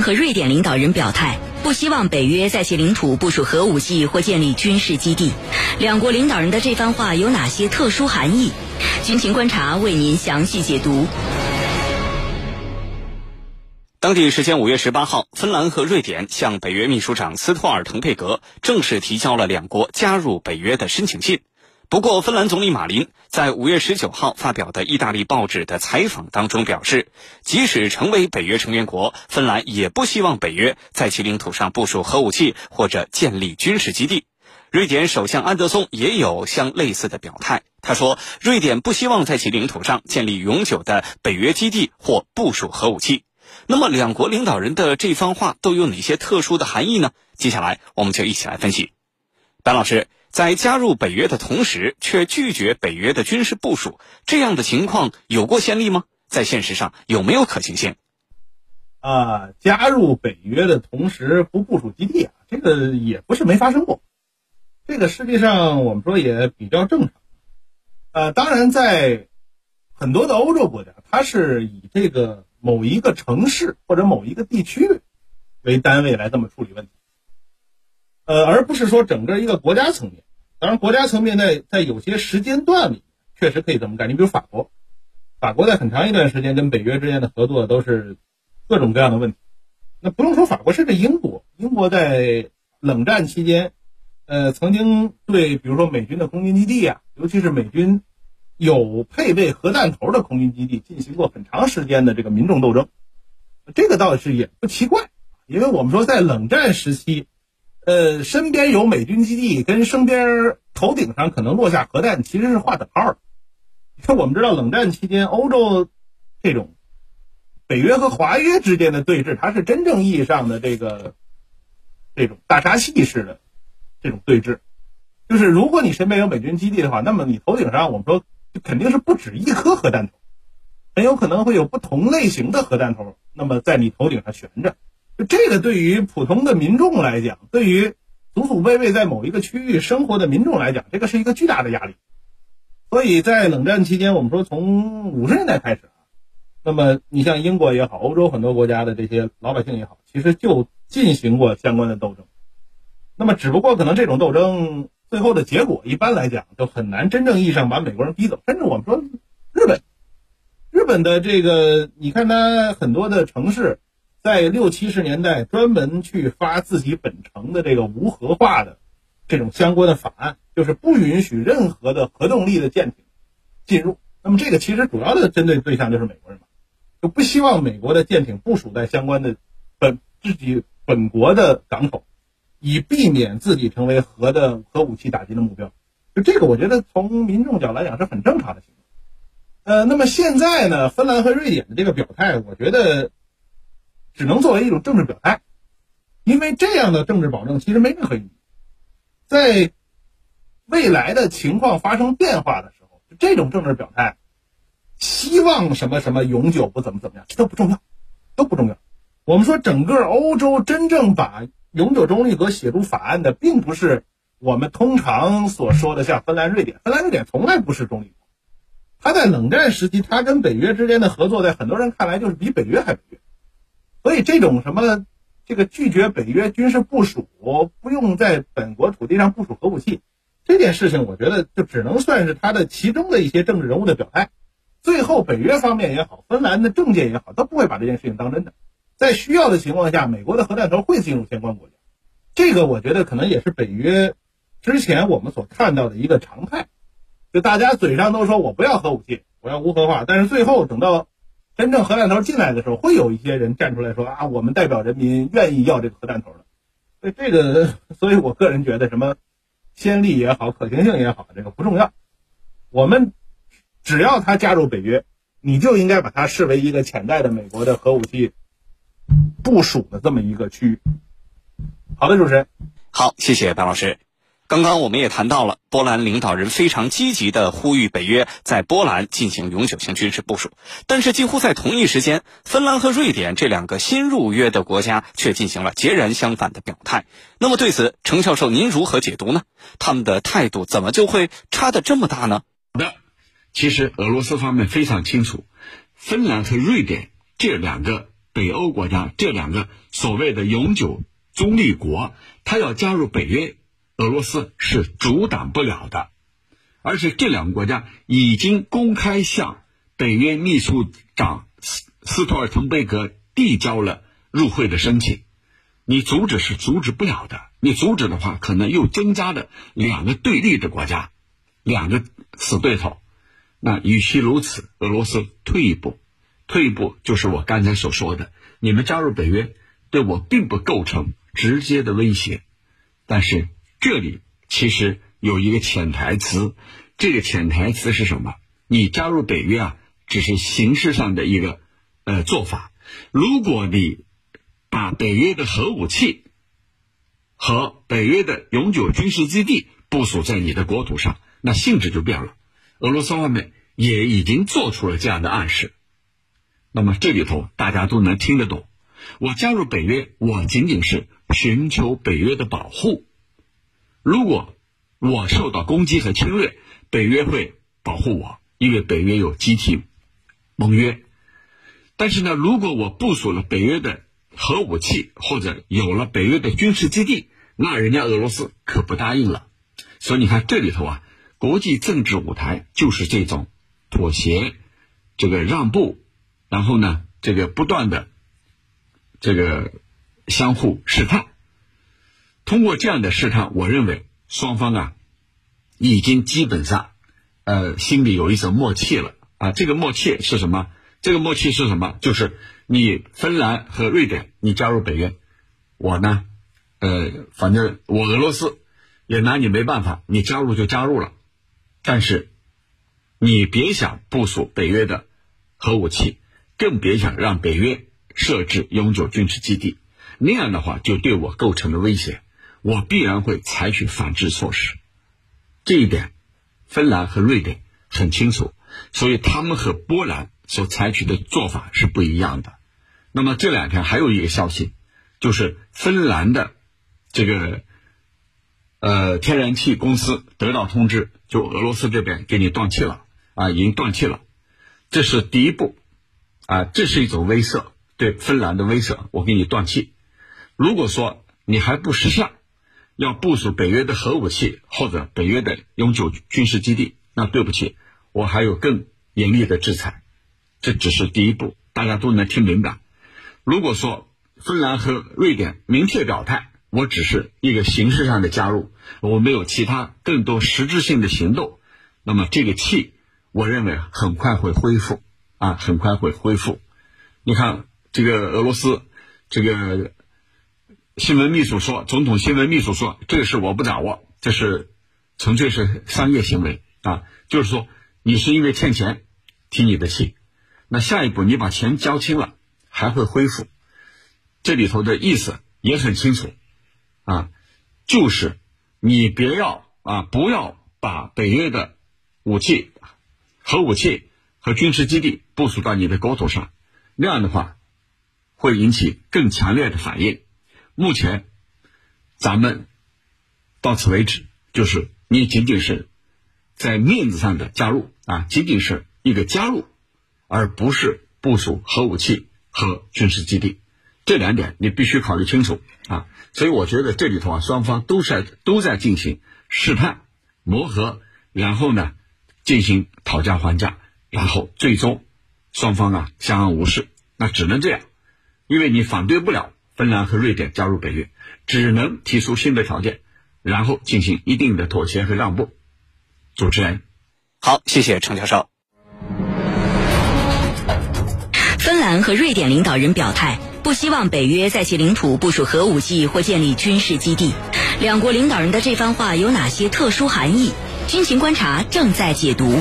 和瑞典领导人表态，不希望北约在其领土部署核武器或建立军事基地。两国领导人的这番话有哪些特殊含义？军情观察为您详细解读。当地时间五月十八号，芬兰和瑞典向北约秘书长斯托尔滕贝格正式提交了两国加入北约的申请信。不过，芬兰总理马林在五月十九号发表的意大利报纸的采访当中表示，即使成为北约成员国，芬兰也不希望北约在其领土上部署核武器或者建立军事基地。瑞典首相安德松也有相类似的表态，他说，瑞典不希望在其领土上建立永久的北约基地或部署核武器。那么，两国领导人的这番话都有哪些特殊的含义呢？接下来，我们就一起来分析。白老师，在加入北约的同时，却拒绝北约的军事部署，这样的情况有过先例吗？在现实上有没有可行性？啊，加入北约的同时不部署基地啊，这个也不是没发生过。这个实际上我们说也比较正常。呃，当然，在很多的欧洲国家，它是以这个。某一个城市或者某一个地区为单位来这么处理问题，呃，而不是说整个一个国家层面。当然，国家层面在在有些时间段里确实可以这么干。你比如法国，法国在很长一段时间跟北约之间的合作都是各种各样的问题。那不用说法国，甚至英国，英国在冷战期间，呃，曾经对比如说美军的空军基地啊，尤其是美军。有配备核弹头的空军基地进行过很长时间的这个民众斗争，这个倒是也不奇怪，因为我们说在冷战时期，呃，身边有美军基地跟身边头顶上可能落下核弹其实是划等号的。因为我们知道冷战期间欧洲这种北约和华约之间的对峙，它是真正意义上的这个这种大杀器式的这种对峙，就是如果你身边有美军基地的话，那么你头顶上我们说。就肯定是不止一颗核弹头，很有可能会有不同类型的核弹头，那么在你头顶上悬着。就这个对于普通的民众来讲，对于祖祖辈辈在某一个区域生活的民众来讲，这个是一个巨大的压力。所以在冷战期间，我们说从五十年代开始啊，那么你像英国也好，欧洲很多国家的这些老百姓也好，其实就进行过相关的斗争。那么只不过可能这种斗争。最后的结果，一般来讲就很难真正意义上把美国人逼走。甚至我们说，日本，日本的这个，你看它很多的城市，在六七十年代专门去发自己本城的这个无核化的这种相关的法案，就是不允许任何的核动力的舰艇进入。那么这个其实主要的针对对象就是美国人嘛，就不希望美国的舰艇部署在相关的本自己本国的港口。以避免自己成为核的核武器打击的目标，就这个，我觉得从民众角来讲是很正常的行为。呃，那么现在呢，芬兰和瑞典的这个表态，我觉得只能作为一种政治表态，因为这样的政治保证其实没任何意义。在未来的情况发生变化的时候，这种政治表态，希望什么什么永久不怎么怎么样，这都不重要，都不重要。我们说整个欧洲真正把永久中立和写入法案的，并不是我们通常所说的像芬兰、瑞典。芬兰、瑞典从来不是中立国。他在冷战时期，他跟北约之间的合作，在很多人看来就是比北约还北约。所以这种什么这个拒绝北约军事部署，不用在本国土地上部署核武器这件事情，我觉得就只能算是他的其中的一些政治人物的表态。最后，北约方面也好，芬兰的政界也好，都不会把这件事情当真的。在需要的情况下，美国的核弹头会进入相关国家，这个我觉得可能也是北约之前我们所看到的一个常态。就大家嘴上都说我不要核武器，我要无核化，但是最后等到真正核弹头进来的时候，会有一些人站出来说啊，我们代表人民愿意要这个核弹头的。所以这个，所以我个人觉得什么先例也好，可行性也好，这个不重要。我们只要他加入北约，你就应该把它视为一个潜在的美国的核武器。部署的这么一个区域。好的，主持人，好，谢谢白老师。刚刚我们也谈到了波兰领导人非常积极的呼吁北约在波兰进行永久性军事部署，但是几乎在同一时间，芬兰和瑞典这两个新入约的国家却进行了截然相反的表态。那么对此，程教授您如何解读呢？他们的态度怎么就会差的这么大呢？好的，其实俄罗斯方面非常清楚，芬兰和瑞典这两个。北欧国家这两个所谓的永久中立国，他要加入北约，俄罗斯是阻挡不了的。而且这两个国家已经公开向北约秘书长斯斯托尔滕贝格递交了入会的申请，你阻止是阻止不了的。你阻止的话，可能又增加了两个对立的国家，两个死对头。那与其如此，俄罗斯退一步，退一步就是我刚才所说的，你们加入北约对我并不构成直接的威胁。但是这里其实。有一个潜台词，这个潜台词是什么？你加入北约啊，只是形式上的一个呃做法。如果你把北约的核武器和北约的永久军事基地部署在你的国土上，那性质就变了。俄罗斯方面也已经做出了这样的暗示。那么这里头大家都能听得懂。我加入北约，我仅仅是寻求北约的保护。如果我受到攻击和侵略，北约会保护我，因为北约有集体盟约。但是呢，如果我部署了北约的核武器，或者有了北约的军事基地，那人家俄罗斯可不答应了。所以你看这里头啊，国际政治舞台就是这种妥协、这个让步，然后呢，这个不断的这个相互试探。通过这样的试探，我认为。双方啊，已经基本上，呃，心里有一种默契了啊。这个默契是什么？这个默契是什么？就是你芬兰和瑞典，你加入北约，我呢，呃，反正我俄罗斯也拿你没办法，你加入就加入了。但是，你别想部署北约的核武器，更别想让北约设置永久军事基地，那样的话就对我构成了威胁。我必然会采取反制措施，这一点，芬兰和瑞典很清楚，所以他们和波兰所采取的做法是不一样的。那么这两天还有一个消息，就是芬兰的这个呃天然气公司得到通知，就俄罗斯这边给你断气了啊，已经断气了，这是第一步啊，这是一种威慑，对芬兰的威慑，我给你断气。如果说你还不识相。要部署北约的核武器或者北约的永久军事基地，那对不起，我还有更严厉的制裁。这只是第一步，大家都能听明白。如果说芬兰和瑞典明确表态，我只是一个形式上的加入，我没有其他更多实质性的行动，那么这个气，我认为很快会恢复啊，很快会恢复。你看这个俄罗斯，这个。新闻秘书说：“总统新闻秘书说，这个事我不掌握，这是纯粹是商业行为啊。就是说，你是因为欠钱提你的气，那下一步你把钱交清了，还会恢复。这里头的意思也很清楚啊，就是你别要啊，不要把北约的武器、核武器和军事基地部署到你的国土上，那样的话会引起更强烈的反应。”目前，咱们到此为止，就是你仅仅是在面子上的加入啊，仅仅是一个加入，而不是部署核武器和军事基地，这两点你必须考虑清楚啊。所以我觉得这里头啊，双方都在都在进行试探、磨合，然后呢进行讨价还价，然后最终双方啊相安无事，那只能这样，因为你反对不了。芬兰和瑞典加入北约，只能提出新的条件，然后进行一定的妥协和让步。主持人，好，谢谢程教授。芬兰和瑞典领导人表态，不希望北约在其领土部署核武器或建立军事基地。两国领导人的这番话有哪些特殊含义？军情观察正在解读。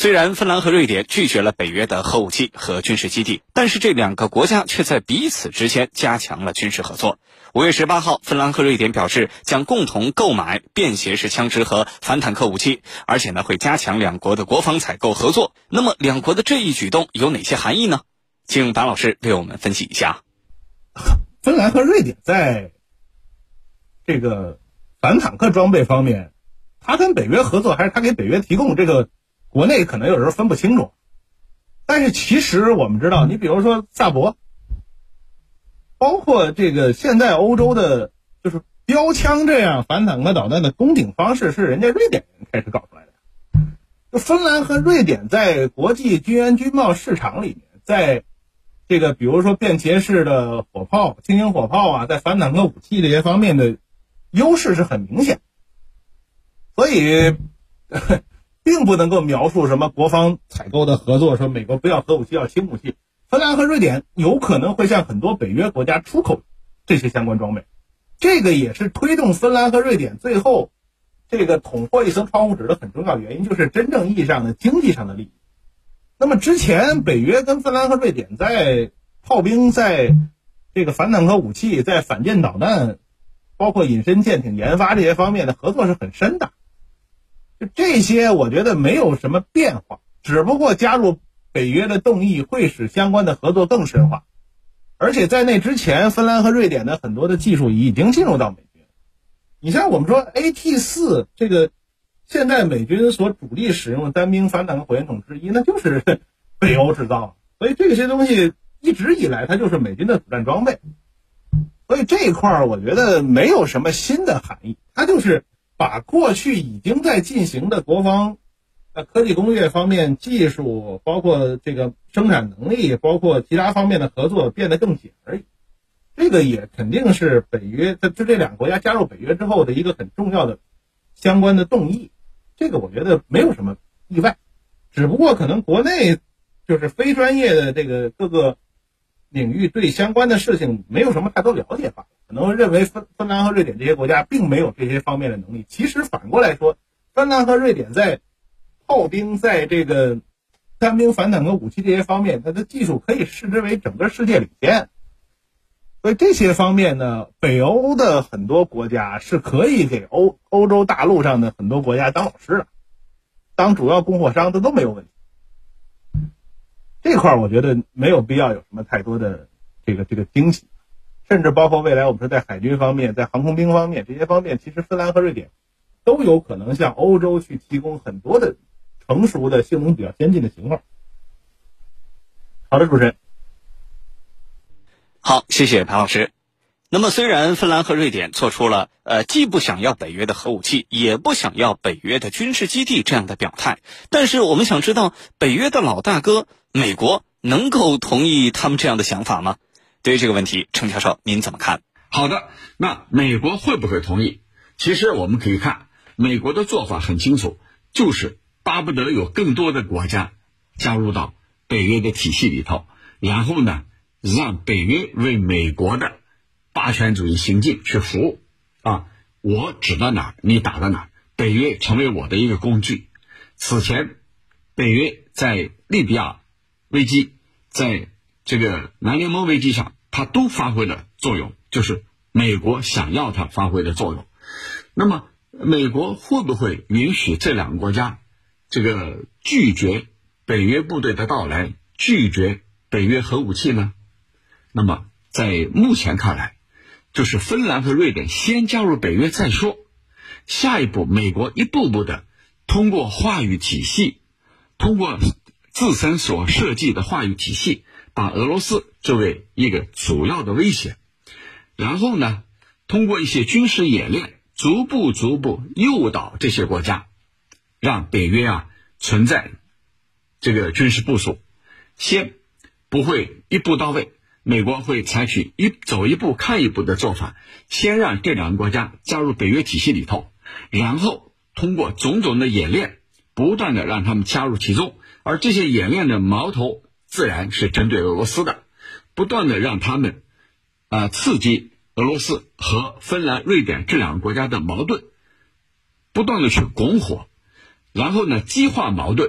虽然芬兰和瑞典拒绝了北约的核武器和军事基地，但是这两个国家却在彼此之间加强了军事合作。五月十八号，芬兰和瑞典表示将共同购买便携式枪支和反坦克武器，而且呢会加强两国的国防采购合作。那么，两国的这一举动有哪些含义呢？请白老师为我们分析一下。芬兰和瑞典在这个反坦克装备方面，他跟北约合作，还是他给北约提供这个？国内可能有时候分不清楚，但是其实我们知道，你比如说萨博，包括这个现在欧洲的，就是标枪这样反坦克导弹的攻顶方式，是人家瑞典人开始搞出来的。就芬兰和瑞典在国际军援军贸市场里面，在这个比如说便携式的火炮、轻型火炮啊，在反坦克武器这些方面的优势是很明显，所以并不能够描述什么国防采购的合作，说美国不要核武器要轻武器。芬兰和瑞典有可能会向很多北约国家出口这些相关装备，这个也是推动芬兰和瑞典最后。这个捅破一层窗户纸的很重要原因，就是真正意义上的经济上的利益。那么之前北约跟芬兰和瑞典在炮兵、在这个反坦克武器、在反舰导弹，包括隐身舰艇研发这些方面的合作是很深的。就这些，我觉得没有什么变化，只不过加入北约的动议会使相关的合作更深化。而且在那之前，芬兰和瑞典的很多的技术已经进入到美军。你像我们说 AT 四这个，现在美军所主力使用的单兵反坦克火箭筒之一，那就是 北欧制造，所以这些东西一直以来它就是美军的主战装备，所以这一块儿我觉得没有什么新的含义，它就是把过去已经在进行的国防、呃科技工业方面技术，包括这个生产能力，包括其他方面的合作变得更紧而已。这个也肯定是北约，就这两个国家加入北约之后的一个很重要的相关的动议。这个我觉得没有什么意外，只不过可能国内就是非专业的这个各个领域对相关的事情没有什么太多了解吧，可能认为芬芬兰和瑞典这些国家并没有这些方面的能力。其实反过来说，芬兰和瑞典在炮兵在这个单兵反坦克武器这些方面，它的技术可以视之为整个世界领先。所以这些方面呢，北欧的很多国家是可以给欧欧洲大陆上的很多国家当老师的，当主要供货商，这都没有问题。这块儿我觉得没有必要有什么太多的这个这个惊喜，甚至包括未来我们说在海军方面，在航空兵方面这些方面，其实芬兰和瑞典都有可能向欧洲去提供很多的成熟的、性能比较先进的型号。好的，主持人。好，谢谢潘老师。那么，虽然芬兰和瑞典做出了呃既不想要北约的核武器，也不想要北约的军事基地这样的表态，但是我们想知道，北约的老大哥美国能够同意他们这样的想法吗？对于这个问题，程教授您怎么看？好的，那美国会不会同意？其实我们可以看，美国的做法很清楚，就是巴不得有更多的国家加入到北约的体系里头，然后呢？让北约为美国的霸权主义行径去服务，啊，我指到哪儿，你打到哪儿，北约成为我的一个工具。此前，北约在利比亚危机，在这个南联盟危机上，它都发挥了作用，就是美国想要它发挥的作用。那么，美国会不会允许这两个国家这个拒绝北约部队的到来，拒绝北约核武器呢？那么，在目前看来，就是芬兰和瑞典先加入北约再说。下一步，美国一步步的通过话语体系，通过自身所设计的话语体系，把俄罗斯作为一个主要的威胁。然后呢，通过一些军事演练，逐步逐步诱导这些国家，让北约啊存在这个军事部署，先不会一步到位。美国会采取一走一步看一步的做法，先让这两个国家加入北约体系里头，然后通过种种的演练，不断的让他们加入其中，而这些演练的矛头自然是针对俄罗斯的，不断的让他们，啊刺激俄罗斯和芬兰、瑞典这两个国家的矛盾，不断的去拱火，然后呢激化矛盾，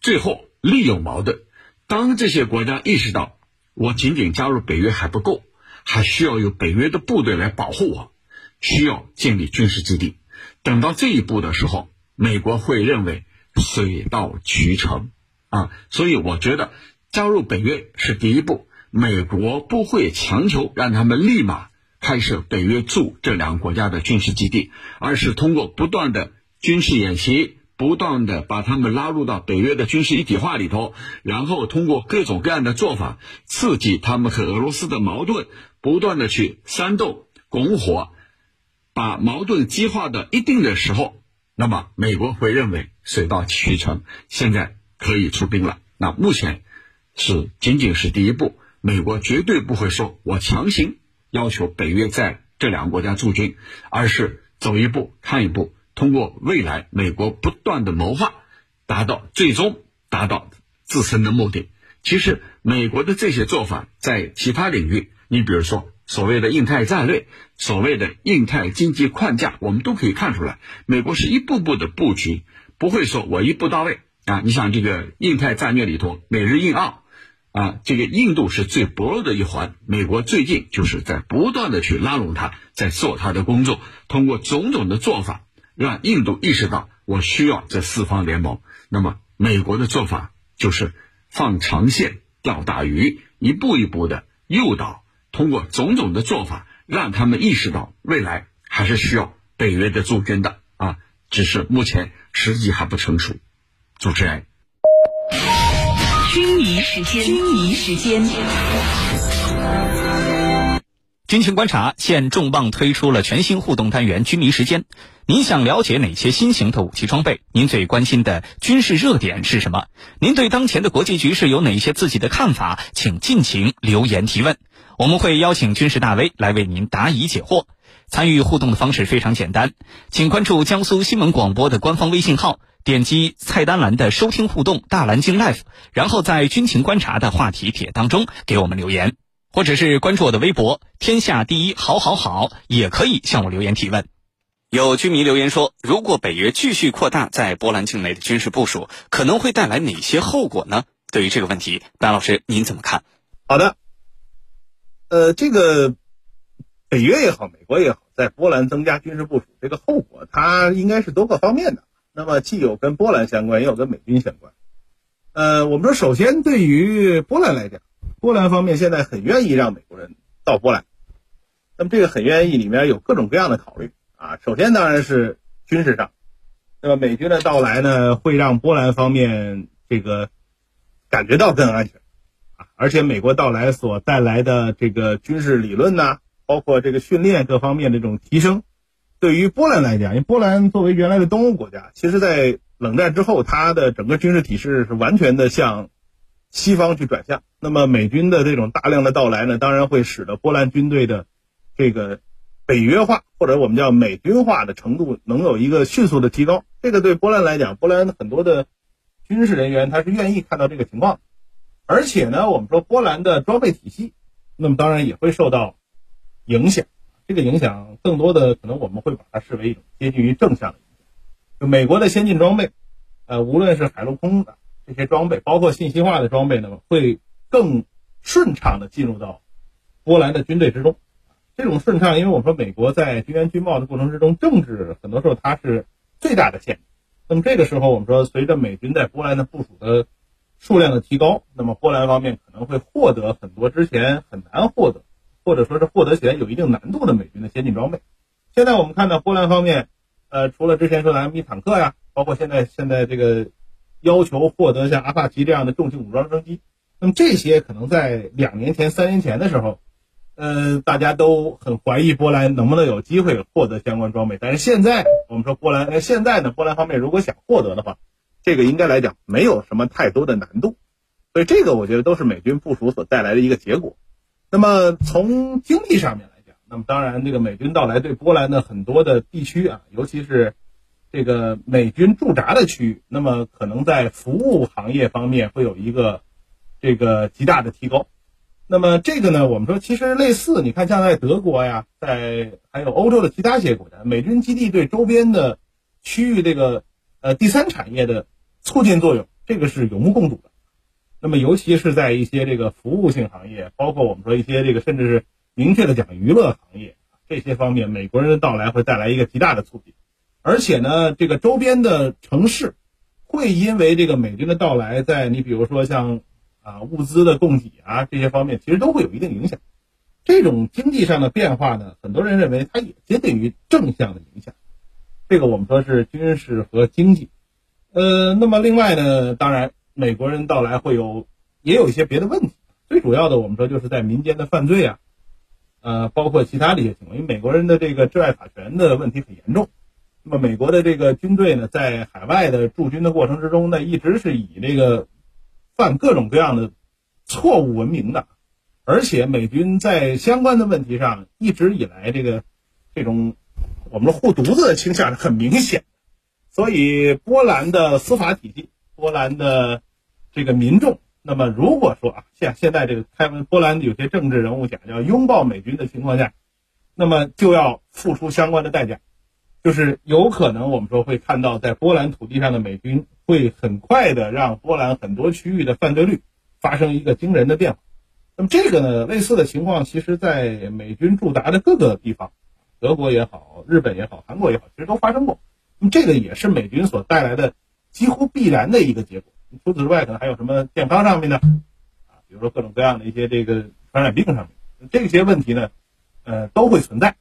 最后利用矛盾，当这些国家意识到。我仅仅加入北约还不够，还需要有北约的部队来保护我，需要建立军事基地。等到这一步的时候，美国会认为水到渠成啊，所以我觉得加入北约是第一步。美国不会强求让他们立马开设北约驻这两个国家的军事基地，而是通过不断的军事演习，不断的把他们拉入到北约的军事一体化里头，然后通过各种各样的做法刺激他们和俄罗斯的矛盾，不断的去煽动、拱火，把矛盾激化到一定的时候，那么美国会认为水到渠成，现在可以出兵了。那目前是仅仅是第一步，美国绝对不会说我强行要求北约在这两个国家驻军，而是走一步看一步。通过未来美国不断的谋划，达到最终达到自身的目的。其实美国的这些做法在其他领域，你比如说所谓的印太战略、所谓的印太经济框架，我们都可以看出来，美国是一步步的布局，不会说我一步到位啊。你想这个印太战略里头，美日印澳啊，这个印度是最薄弱的一环，美国最近就是在不断的去拉拢它，在做它的工作，通过种种的做法。让印度意识到我需要这四方联盟，那么美国的做法就是放长线钓大鱼，一步一步的诱导，通过种种的做法，让他们意识到未来还是需要北约的驻军的啊，只是目前时机还不成熟。主持人，军迷时间，军迷时间。军情观察现重磅推出了全新互动单元“军迷时间”。您想了解哪些新型的武器装备？您最关心的军事热点是什么？您对当前的国际局势有哪些自己的看法？请尽情留言提问，我们会邀请军事大 V 来为您答疑解惑。参与互动的方式非常简单，请关注江苏新闻广播的官方微信号，点击菜单栏的“收听互动大蓝鲸 Live”，然后在“军情观察”的话题帖当中给我们留言。或者是关注我的微博“天下第一好好好”，也可以向我留言提问。有居民留言说，如果北约继续扩大在波兰境内的军事部署，可能会带来哪些后果呢？对于这个问题，白老师您怎么看？好的，呃，这个北约也好，美国也好，在波兰增加军事部署，这个后果它应该是多个方面的。那么既有跟波兰相关，也有跟美军相关。呃，我们说，首先对于波兰来讲。波兰方面现在很愿意让美国人到波兰，那么这个很愿意里面有各种各样的考虑啊。首先当然是军事上，那么美军的到来呢，会让波兰方面这个感觉到更安全啊。而且美国到来所带来的这个军事理论呐，包括这个训练各方面的这种提升，对于波兰来讲，因为波兰作为原来的东欧国家，其实在冷战之后，它的整个军事体制是完全的向。西方去转向，那么美军的这种大量的到来呢，当然会使得波兰军队的这个北约化或者我们叫美军化的程度能有一个迅速的提高。这个对波兰来讲，波兰很多的军事人员他是愿意看到这个情况，而且呢，我们说波兰的装备体系，那么当然也会受到影响。这个影响更多的可能我们会把它视为一种接近于正向的影响。就美国的先进装备，呃，无论是海陆空的。这些装备，包括信息化的装备呢，会更顺畅的进入到波兰的军队之中。这种顺畅，因为我们说美国在军援军贸的过程之中，政治很多时候它是最大的限制。那么这个时候，我们说随着美军在波兰的部署的数量的提高，那么波兰方面可能会获得很多之前很难获得，或者说是获得起来有一定难度的美军的先进装备。现在我们看到波兰方面，呃，除了之前说的 M 一坦克呀，包括现在现在这个。要求获得像阿帕奇这样的重型武装直升机，那么这些可能在两年前、三年前的时候，呃，大家都很怀疑波兰能不能有机会获得相关装备。但是现在我们说波兰，现在呢，波兰方面如果想获得的话，这个应该来讲没有什么太多的难度。所以这个我觉得都是美军部署所带来的一个结果。那么从经济上面来讲，那么当然这个美军到来对波兰的很多的地区啊，尤其是。这个美军驻扎的区域，那么可能在服务行业方面会有一个这个极大的提高。那么这个呢，我们说其实类似，你看像在德国呀，在还有欧洲的其他一些国家，美军基地对周边的区域这个呃第三产业的促进作用，这个是有目共睹的。那么尤其是在一些这个服务性行业，包括我们说一些这个甚至是明确的讲娱乐行业这些方面，美国人的到来会带来一个极大的促进。而且呢，这个周边的城市会因为这个美军的到来，在你比如说像啊物资的供给啊这些方面，其实都会有一定影响。这种经济上的变化呢，很多人认为它也接近于正向的影响。这个我们说是军事和经济。呃，那么另外呢，当然美国人到来会有也有一些别的问题，最主要的我们说就是在民间的犯罪啊，呃，包括其他的一些情况，因为美国人的这个治外法权的问题很严重。那么美国的这个军队呢，在海外的驻军的过程之中呢，一直是以这个犯各种各样的错误闻名的，而且美军在相关的问题上一直以来这个这种我们说护犊子的倾向是很明显的。所以波兰的司法体系，波兰的这个民众，那么如果说啊，像现在这个开波兰有些政治人物讲要拥抱美军的情况下，那么就要付出相关的代价。就是有可能，我们说会看到在波兰土地上的美军会很快的让波兰很多区域的犯罪率发生一个惊人的变化。那么这个呢，类似的情况，其实在美军驻达的各个地方，德国也好，日本也好，韩国也好，其实都发生过。那么这个也是美军所带来的几乎必然的一个结果。除此之外，可能还有什么健康上面的啊，比如说各种各样的一些这个传染病上面这些问题呢，呃，都会存在。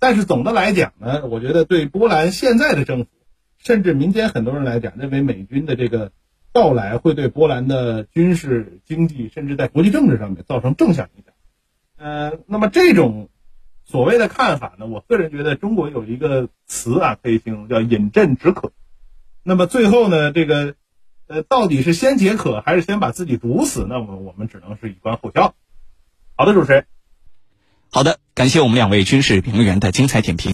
但是总的来讲呢，我觉得对波兰现在的政府，甚至民间很多人来讲，认为美军的这个到来会对波兰的军事、经济，甚至在国际政治上面造成正向影响。呃，那么这种所谓的看法呢，我个人觉得中国有一个词啊，可以形容叫饮鸩止渴。那么最后呢，这个呃，到底是先解渴还是先把自己毒死？那么我们只能是以观后效。好的，主持人。好的，感谢我们两位军事评论员的精彩点评。